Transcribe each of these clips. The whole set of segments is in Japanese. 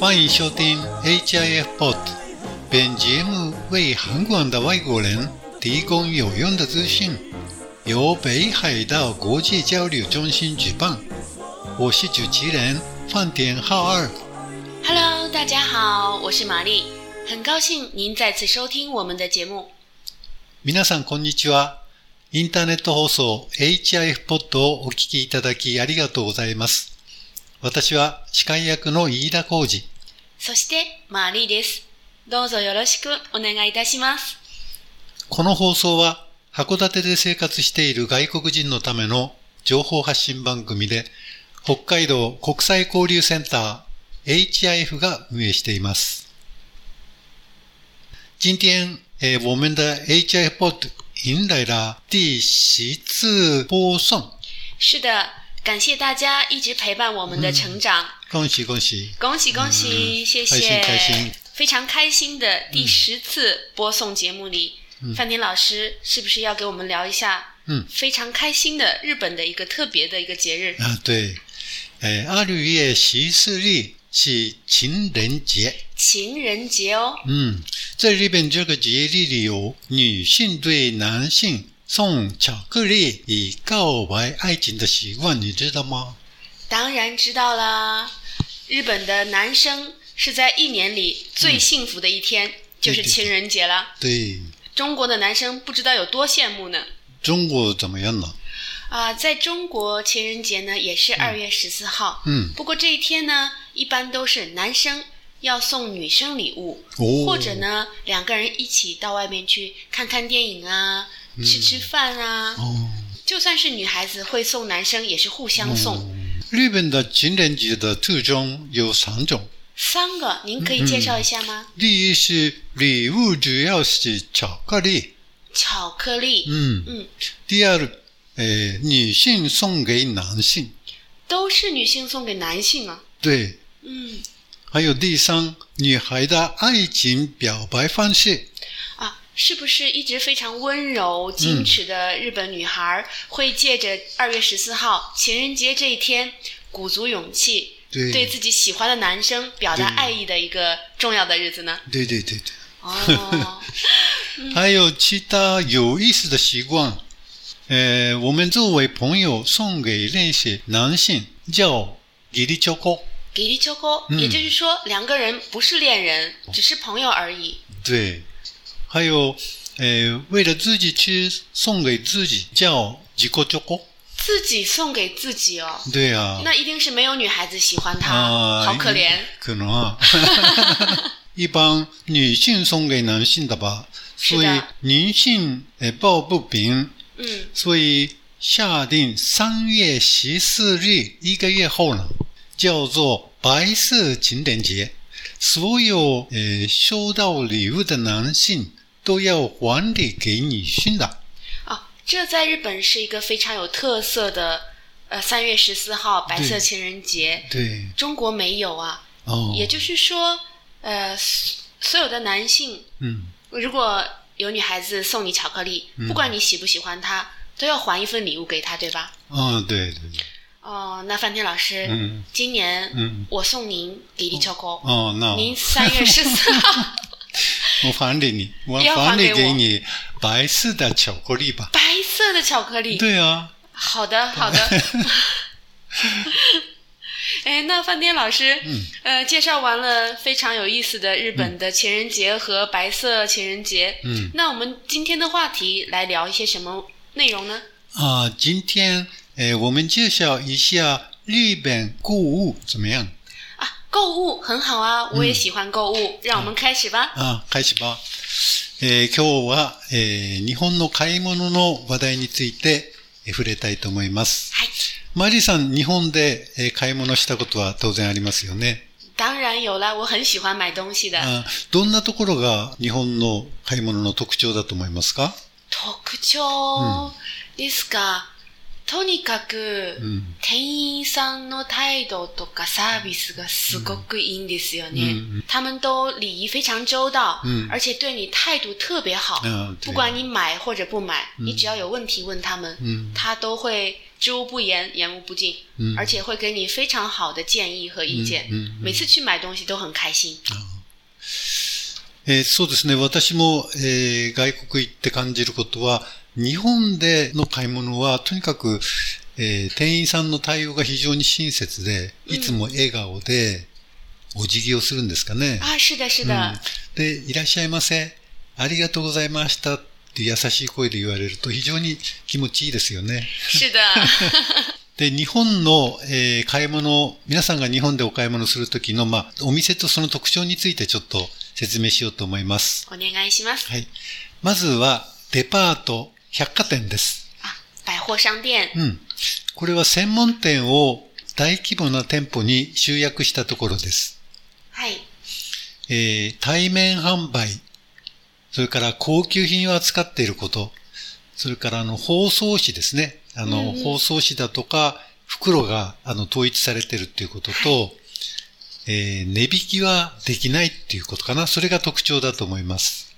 欢迎收听 HIF Pod。本节目为韩国的外国人提供有用的资讯，由北海道国际交流中心举办。我是主持人饭田浩二。 Hello，大家好，我是玛丽，很高兴您再次收听我们的节目。皆さんこんにちは。インターネット放送 HIF ポッドをお聞きいただきありがとうございます。 私は司会役の飯田浩二。そして、マリーです。どうぞよろしくお願いいたします。この放送は函館で生活している外国人のための情報発信番組で、北海道国際交流センター HIF が運営しています。今天，诶，我们的 HIF Pod 迎来了第十次播送，是的，感谢大家一直陪伴我们的成长，恭喜恭喜！恭喜恭喜，谢谢，开心开心非常开心的第十次播送节目里，范田老师是不是要给我们聊一下？嗯非常开心的日本的一个特别的一个节日。啊，对，哎，二月十四日是情人节。情人节哦，嗯，在日本这个节日里有女性对男性送巧克力以告白爱情的习惯，你知道吗？当然知道啦。日本的男生是在一年里最幸福的一天，就是情人节了。对，中国的男生不知道有多羡慕呢。中国怎么样呢？啊、在中国情人节呢也是二月十四号，嗯，不过这一天呢，一般都是男生要送女生礼物，哦或者呢两个人一起到外面去看看电影啊，吃吃饭啊。哦，就算是女孩子会送男生，也是互相送。日本的情人节的特征有三种，三个，您可以介绍一下吗？第一是礼物主要是巧克力，巧克力，嗯，嗯，第二，呃，女性送给男性，都是女性送给男性啊。对，嗯。还有第三，女孩的爱情表白方式。啊，是不是一直非常温柔、矜持的日本女孩、会借着二月十四号情人节这一天，鼓足勇气，对对自己喜欢的男生表达爱意的一个重要的日子呢？对对对对。哦，还有其他有意思的习惯。呃，我们作为朋友送给那些男性叫给力秋沟，给力秋沟，嗯也就是说两个人不是恋人，只是朋友而已。对。还有，呃，为了自己去送给自己叫吉国秋沟。自己送给自己哦，对啊。那一定是没有女孩子喜欢他，啊，好可怜。可能啊。一般女性送给男性的吧，所以女性呃抱不平，嗯，所以下定三月十四日一个月后呢，叫做白色情人节。所有呃收到礼物的男性都要还礼给女性的。哦，这在日本是一个非常有特色的，呃，三月十四号白色情人节，对，中国没有啊。哦，也就是说，呃，所所有的男性，嗯，如果有女孩子送你巧克力，不管你喜不喜欢她，都要还一份礼物给她，对吧？哦，对对对，哦，那范天老师，嗯。今年嗯。我送您给力巧克力，哦，那您三月十四号 我还给你，我要还还给你白色的巧克力吧。白色的巧克力。对啊，好的，好的。哎，那饭店老师，嗯呃，介绍完了非常有意思的日本的情人节和白色情人节，嗯那我们今天的话题来聊一些什么内容呢？啊，今天呃，我们介绍一下日本购物怎么样？啊，购物很好啊，我也喜欢购物，让我们开始吧。あ、開始ば。えー今日は、えー日本の買い物の話題について、えー触れたいと思います。はい，マリさん、日本で、えー買い物したことは当然ありますよね。当然有了，我很喜欢买东西的。あどんなところが日本の買い物の特徴だと思いますか？特徴ですか、とにかく、うん。店員さんの態度とかサービスがすごくいいんですよね。嗯他们都礼仪非常周到，嗯而且对你态度特别好。不管你买或者不买，你只要有问题问他们，嗯他都会知无不言，言无不尽，嗯而且会给你非常好的建议和意见。每次去买东西都很开心。えーそうですね。私も、えー外国行って感じることは、日本での買い物は、とにかく、えー店員さんの対応が非常に親切で、いつも笑顔で、お辞儀をするんですかね。啊，是的，是的，うんで、いらっしゃいませ。ありがとうございましたって優しい声で言われると非常に気持ちいいですよね。是的，で、日本の、えー買い物、皆さんが日本でお買い物するときの、まあ、お店とその特徴についてちょっと説明しようと思います。お願いします。はい。まずは、デパート、百貨店です。啊，百货商店，うん。これは専門店を大規模な店舗に集約したところです。はい、えー対面販売、それから高級品を扱っていること、それからあの包装紙ですね。あの、包装紙だとか袋があの統一されているっていうことと、えー値引きはできないっていうことかな。それが特徴だと思います。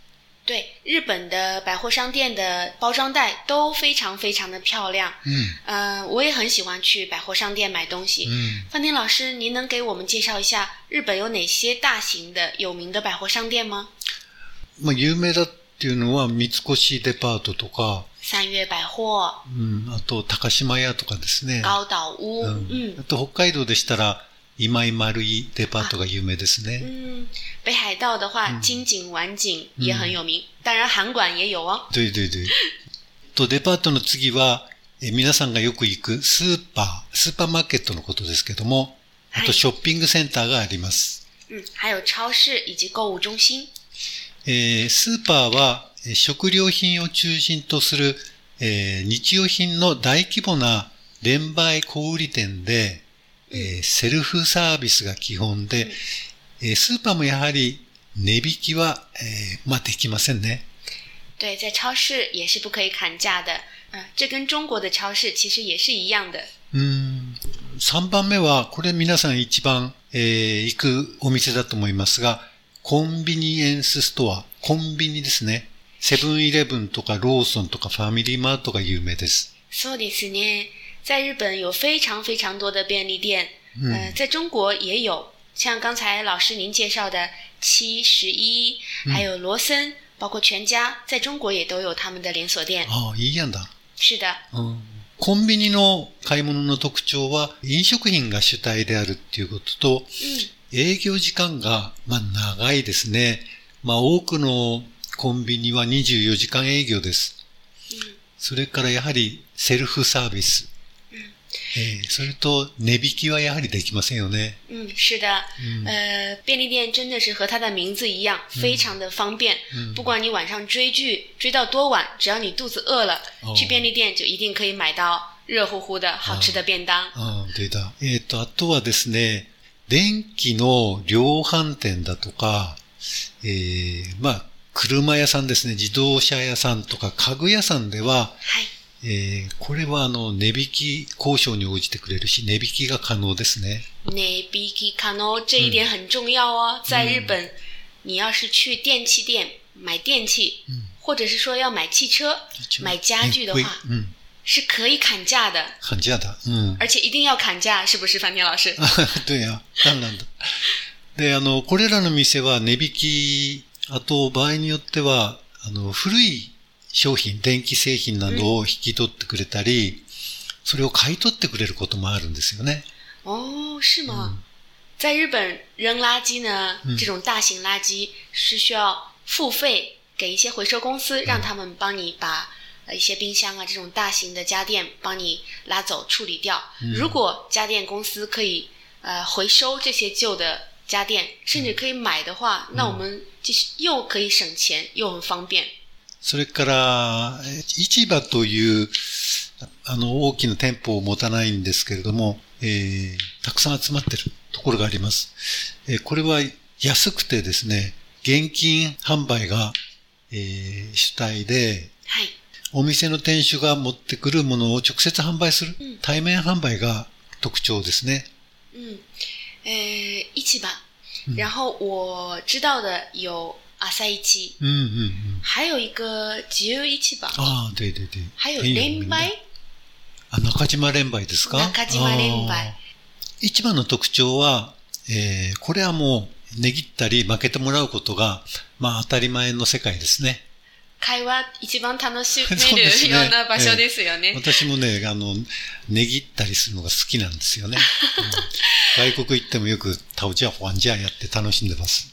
对，日本的百货商店的包装袋都非常非常的漂亮。うん。呃，我也很喜欢去百货商店买东西。うん。范天老师，您能给我们介绍一下日本有哪些大型的有名的百货商店吗？まあ、有名だっていうのは三越デパートとか、三月百貨、うん、あと高島屋とかですね。高岛屋，うん嗯あと北海道でしたら、 今井丸井デパートが有名ですね。嗯，北海道的话，金井、丸井也很有名，当然韩馆也有哦。对对对。と、デパートの次は、え皆さんがよく行くスーパー、スーパーマーケットのことですけども、あはいとショッピングセンターがあります。嗯，还有超市以及购物中心。えースーパーはえー食料品を中心とする、えー日用品の大規模な連売小売店で、えーセルフサービスが基本で、えースーパーもやはり値引きは、えーまあできませんね。对，在超市也是不可以砍价的。呃，这跟中国的超市其实也是一样的。うーん3番目は、これ皆さん一番、えー行くお店だと思いますが、コンビニエンスストア、コンビニですね。セブンイレブンとかローソンとかファミリーマートが有名です。そうですね，在日本有非常非常多的便利店，嗯呃，在中国也有，像刚才老师您介绍的七十一，还有罗森，包括全家，在中国也都有他们的连锁店。ああ、いいやんだ。是的，うんコンビニの買い物の特徴は飲食品が主体であるっていうことと、嗯，営業時間が、まあ、長いですね。まあ、多くのコンビニは24時間営業です。それからやはりセルフサービス。 えーそれと値引きはやはりできませんよね。嗯，是的，呃，便利店真的是和它的名字一样，非常的方便。不管你晚上追剧追到多晚，只要你肚子饿了，哦去便利店就一定可以买到热乎乎的好吃的便当。ああ、出た。えっ、と、あとはですね、電気の量販店だとか、えーまあ、車屋さんですね、自動車屋さんとか家具屋さんでは、はい。えーこれはあの、値引き交渉に応じてくれるし、値引きが可能ですね。内比基卡诺这一点很重要哦，在日本，你要是去电器店买电器，或者是说要买汽车、买家具的え话，うん。是可以砍价的，感じやだ。うん。而且一定要砍价，是不是，范天老师？对や。なんなんだ。で、あの、これらの店は値引き、あと場合によっては、あの、古い商品、電気製品などを引き取ってくれたり、それを買い取ってくれることもあるんですよね。哦，是吗？在日本扔垃圾呢，这种大型垃圾是需要付费给一些回收公司，让他们帮你把呃一些冰箱啊这种大型的家电帮你拉走处理掉。如果家电公司可以呃回收这些旧的家电，甚至可以买的话，那我们就是又可以省钱又很方便。 それから、え市場という、あの、大きな店舗を持たないんですけれども、えーたくさん集まってるところがあります。えーこれは安くてですね、現金販売が、えー主体で、はい。お店の店主が持ってくるものを直接販売する、うん対面販売が特徴ですね。嗯，呃，市場。嗯然后我知道的有朝市，うんうんうん。还有一个自由市場，ああ、ででで。还有連売。あ、中島連売ですか？中島連売あー市場の特徴は、えーこれはもう、値切ったり負けてもらうことが、まあ当たり前の世界ですね。会話一番楽しめるような場所ですよね。私もね、あの、値切ったりするのが好きなんですよね。うん外国行ってもよく、タオジャ、ファンジャやって楽しんでます。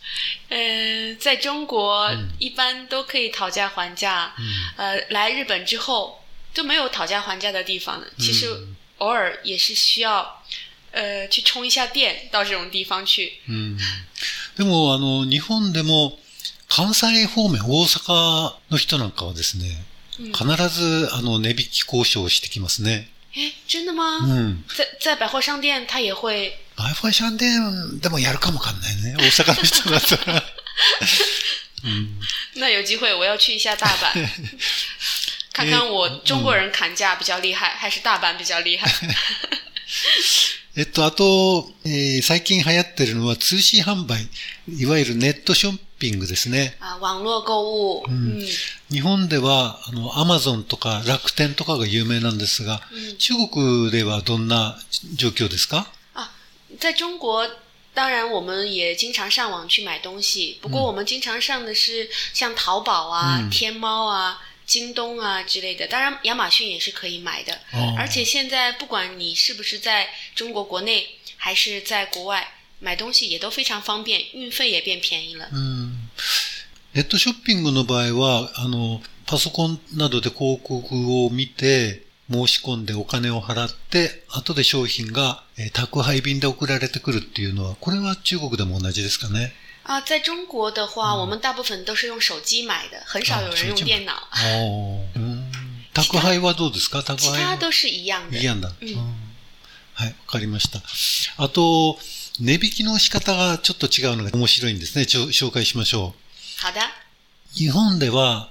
呃，在中国、嗯一般都可以讨价还价，呃，来日本之后就没有讨价还价的地方了。其实嗯偶尔也是需要，呃，去逛一下店到这种地方去。うん でも、あの、日本でも、関西方面、大阪の人なんかはですね、うん、必ず、あの、値引き交渉をしてきますね。哎，真的吗？嗯。在在百货商店，他也会？百货商店 でもやるかもわかんないね。大阪の人だったら。うん那有机会我要去一下大阪，看看我中国人砍价比较厉害，还是大阪比较厉害。えっと、あと、えー最近流行ってるのは通信販売。いわゆるネットショッピングですね。啊，网络购物，嗯日本では、あの、アマゾンとか楽天とかが有名なんですが、嗯中国ではどんな状況ですか？啊，在中国。当然，我们也经常上网去买东西，不过我们经常上的是像淘宝啊、嗯天猫啊、京东啊之类的。当然，亚马逊也是可以买的。哦而且现在不管你是不是在中国国内还是在国外买东西，也都非常方便，运费也变便宜了。うんネットショッピングの場合は、あの、パソコンなどで広告を見て、申し込んでお金を払って、後で商品が、えー宅配便で送られてくるっていうのは、これは中国でも同じですかね。啊，在中国的话，我们大部分都是用手机买的，很少有人用电脑，おーうん宅配はどうですか？宅其配。は他都是一样的。い。いやんだ。うんうんはい、わかりました。あと、値引きの仕方がちょっと違うのが面白いんですね。ちょ紹介しましょう。好的，日本では、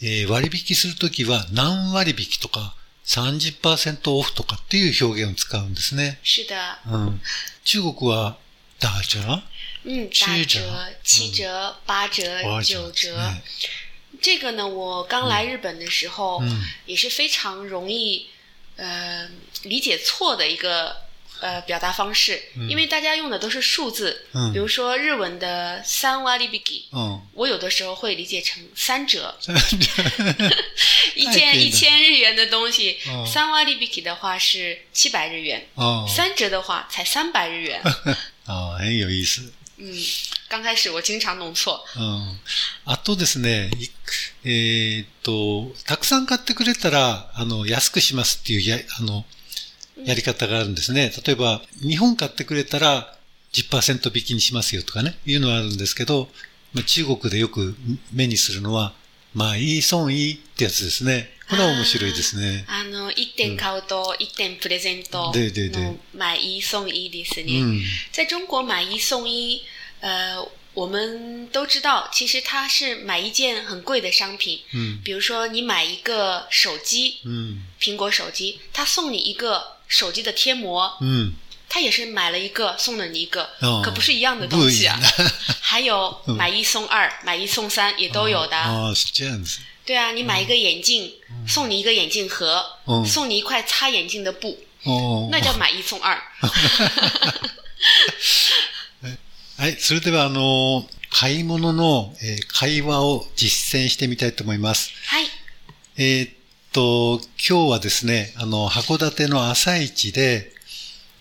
えー割引するときは何割引とか30%オフとかっていう表現を使うんですね。是的，うん、中国はダージャー嗯，七打折折、七折、八折、八九折折。这个呢，我刚来日本的时候，嗯也是非常容易呃理解错的一个呃表达方式，因为大家用的都是数字，嗯比如说日文的三割引き，うん。我有的时候会理解成三折，うん。一太便宜了件一千日元的东西哦，三割引き的话是七百日元，あー三折的话才三百日元。あー、很有意思。 刚开始我经常弄错。うん。あとですね、えーっと、たくさん。買ってくれたら、あの、安くしますっていうや、あの、やり方があるん。ですね。例えば、2本買ってくれたら10%引きにしますよとかね、いうのはあるん。ですけど、まあ、中国でよく目にするのは、まあ、いい損いいってやつですね。これは面白いですね。あの、一点買うと一点プレゼント对对对の买一送一ですうね。ん。在中国买一送一，呃，我们都知道，其实它是买一件很贵的商品。うん。比如说，你买一个手机，うん。苹果手机，它送你一个手机的贴膜，うん。它也是买了一个送了你一个，哦可不是一样的东西啊。还有 买一送二、买一送三也都有的。ああ、是这样子。对啊，你买一个眼镜，送你一个眼镜盒，嗯送你一块擦眼镜的布，那叫买一送二。はい。それでは、あの、買い物の、えー会話を実践してみたいと思います。はい。えーっと、今日はですね、あの、函館の朝市で、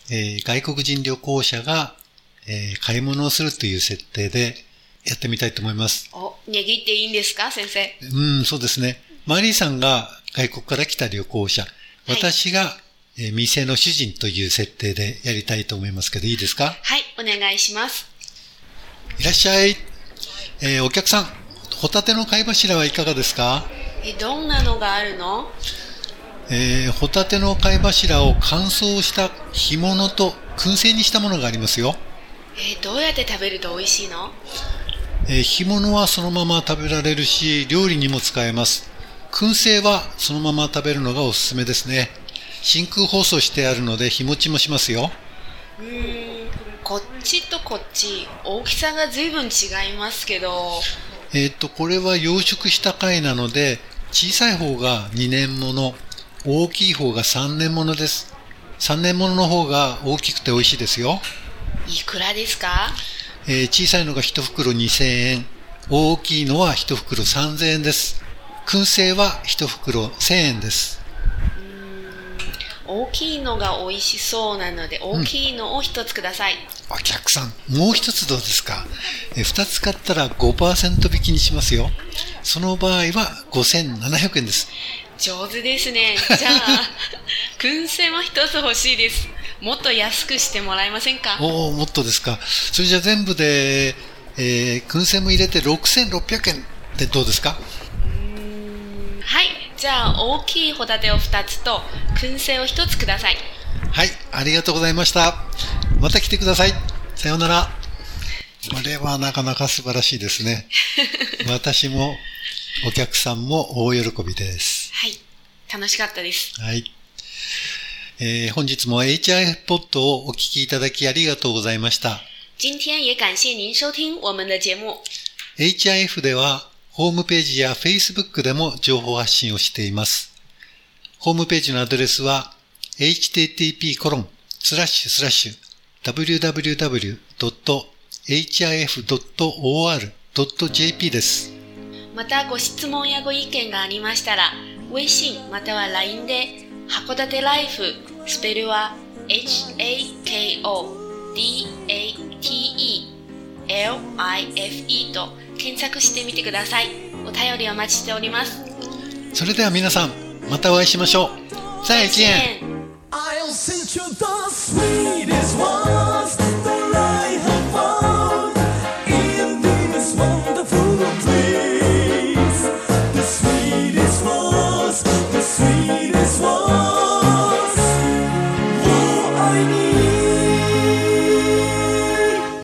えー外国人旅行者が、えー買い物をするという設定でやってみたいと思います。お、値切っていいんですか、先生？うん、そうですね。マリーさんが外国から来た旅行者、私が、えー店の主人という設定でやりたいと思いますけど、いいですか？はい、お願いします。いらっしゃい。えーお客さん、ホタテの貝柱はいかがですか？え、どんなのがあるの？えーホタテの貝柱を乾燥した干物と燻製にしたものがありますよ。え、どうやって食べると美味しいの？えー干物はそのまま食べられるし、料理にも使えます。燻製はそのまま食べるのがおすすめですね。真空包装してあるので日持ちもしますよ。うーんこっちとこっち大きさが随分違いますけどえっ、と、これは養殖した貝なので、小さい方が2年もの、大きい方が3年ものです。3年ものの方が大きくて美味しいですよ。いくらですか？えー小さいのが1袋2000円、大きいのは1袋3000円です。燻製は1袋1000円です。大きいのが美味しそうなので大きいのを一つください、お客さん、もう一つどうですか、えー、2つ買ったら5%引きにしますよ。その場合は5700円です。上手ですねじゃあ 燻製も一つ欲しいですもっと安くしてもらえませんか？おお、もっとですか。それじゃあ全部で、えー燻製も入れて6600円ってどうですか？はいじゃあ大きいホタテを2つと燻製を1つくださいはい、ありがとうございました。また来てください。さようなら。これはなかなか素晴らしいですね。私もお客さんも大喜びです。はい楽しかったですはい。えー本日も HIF ポットをお聞きいただきありがとうございました。今天也感谢您收听我们的节目 HIF ではホームページや Facebook でも情報発信をしています。ホームページのアドレスは http://www.hif.or.jp です。またご質問やご意見がありましたら、微信または LINE で、函館ライフスペルは HAKODATELIFE と検索してみてください。お便りお待ちしております。それでは皆さんまたお会いしましょう。再见